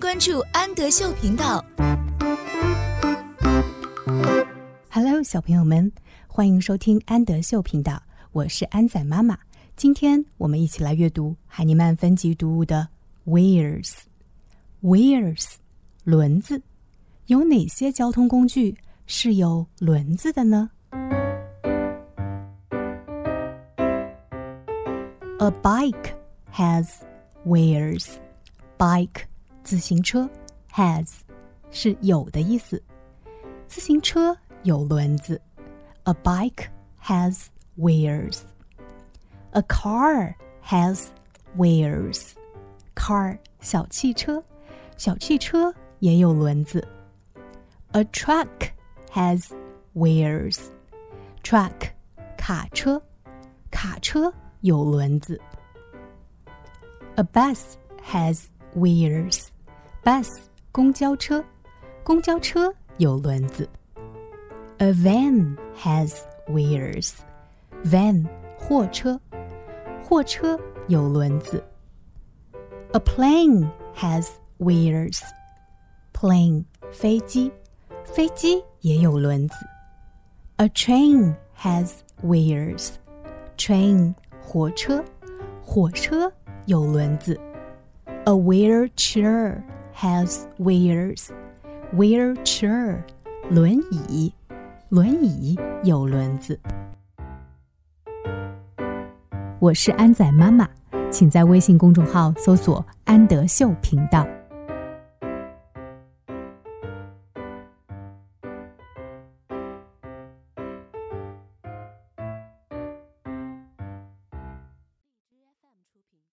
关注安德秀频道。Hello，小朋友们，欢迎收听安德秀频道，我是安仔妈妈。今天我们一起来阅读海尼曼分级读物的 Wheels。Wheels，轮子。有哪些交通工具是有轮子的呢？A bike has wheels. Bike，自行车，has 是有的意思。自行车有轮子。A bike has wheels. A car has wheels. Car 小汽车，小汽车也有轮子。A truck has wheels. Truck 卡车，卡车有轮子。A bus has wheels. Bus 公交车，公交车有轮子。A van has wheels. Van 货车，货车有轮子。A plane has wheels. Plane 飞机。飞机也有轮子。A train has wheels. Train 火车，火车有轮子。A wheelchair has wheels. Wheelchair 轮椅，轮椅有轮子。我是安仔妈妈，请在微信公众号搜索“安德秀频道”。